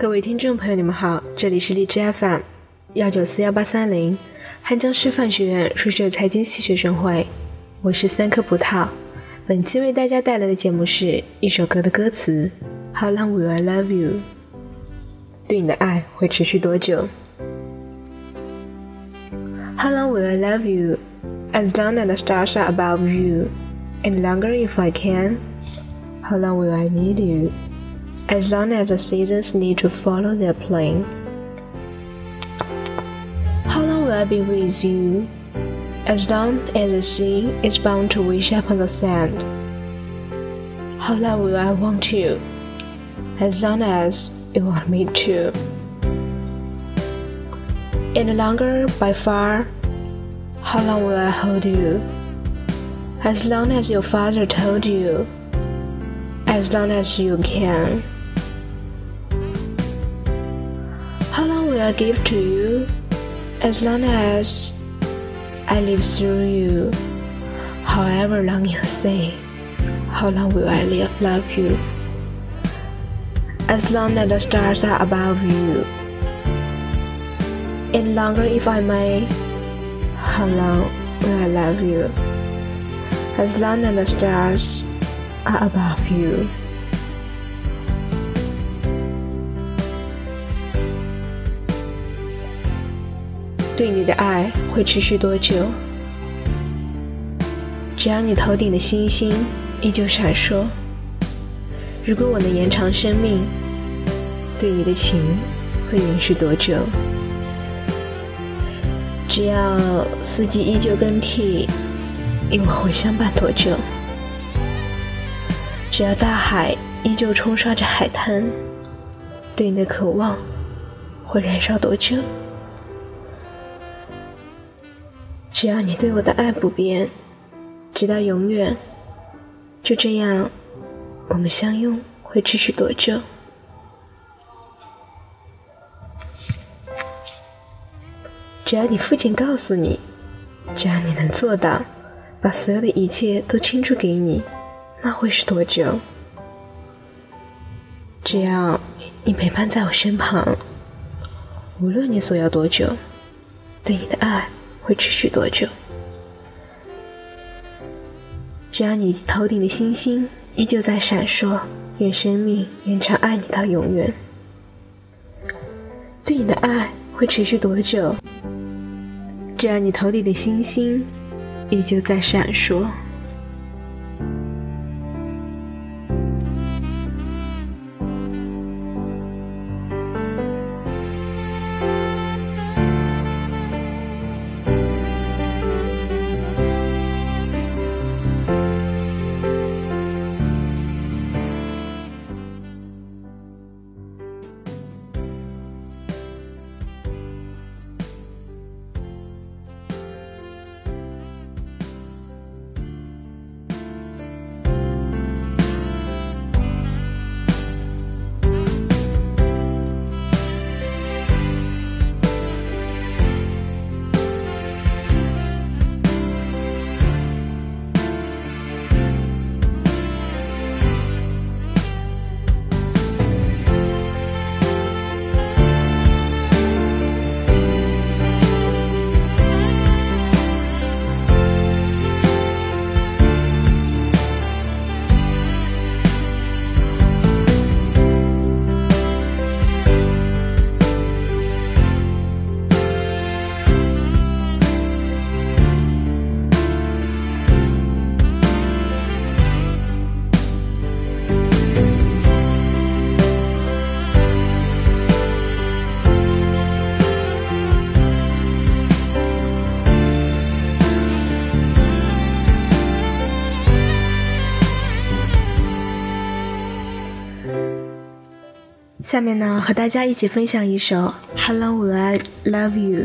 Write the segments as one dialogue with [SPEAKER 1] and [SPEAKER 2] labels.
[SPEAKER 1] 各位听众朋友，你们好，这里是荔枝 FM 幺九四幺八三零汉江师范学院数学财经系学生会，我是三颗葡萄。本期为大家带来的节目是一首歌的歌词：How long will I love you？对你的爱会持续多久？How long will I love you? As long as the stars are above you, and longer if I can. How long will I need you? As long as the seasons need to follow their plan. How long will I be with you? As long as the sea is bound to wish upon the sand. How long will I want you? As long as you want me to. And longer by far, how long will I hold you? As long as your father told you as long as you can. How long will I give to you? As long as I live through you. However long you say, how long will I love you? As long as the stars are above you. And longer if I may, how long will I love you? As long as the stars are above you. 对你的爱会持续多久？只要你头顶的星星依旧闪烁。如果我能延长生命，对你的情会延续多久？只要四季依旧更替，你我会相伴多久？只要大海依旧冲刷着海滩，对你的渴望会燃烧多久？只要你对我的爱不变，直到永远，就这样，我们相拥会持续多久？只要你父亲告诉你，只要你能做到，把所有的一切都倾注给你。那会是多久？只要你陪伴在我身旁，无论你所要多久，对你的爱会持续多久？只要你头顶的星星依旧在闪烁，愿生命延长，爱你到永远。对你的爱会持续多久？只要你头顶的星星依旧在闪烁。下面呢，和大家一起分享一首《How Long Will I Love You》。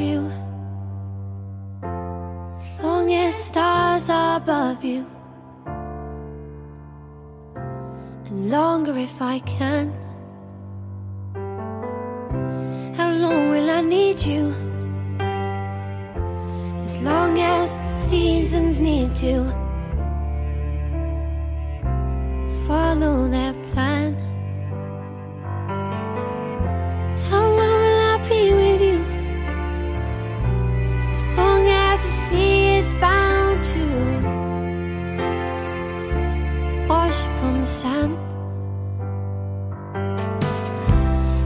[SPEAKER 2] you. As long as
[SPEAKER 3] stars are above you. And longer if I can. How long will I need you? As long as the seasons need to follow that. Wash upon the sand.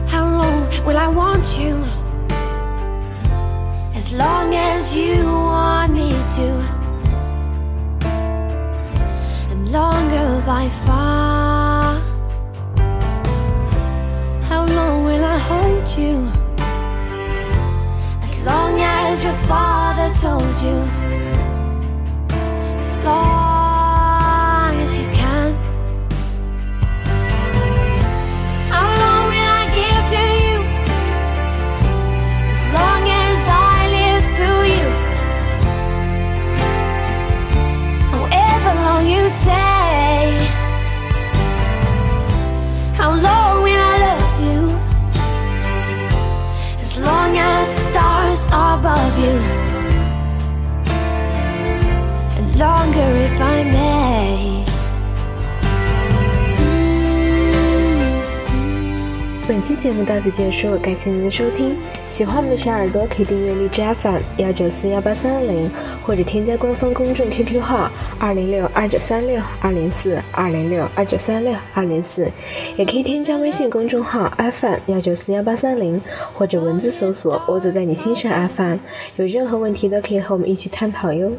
[SPEAKER 3] How long will I want you? As long as you want me to, you. 本期节目到此结束，感谢您的收听。喜欢我们的小耳朵可以订阅荔枝 FM 幺九四幺八三零，或者添加官方公众 QQ 号二零六二九三六二零四二零六二九三六二零四，也可以添加微信公众号 FM 幺九四幺八三零，或者文字搜索“我走在你心上 FM”。有任何问题都可以和我们一起探讨哟。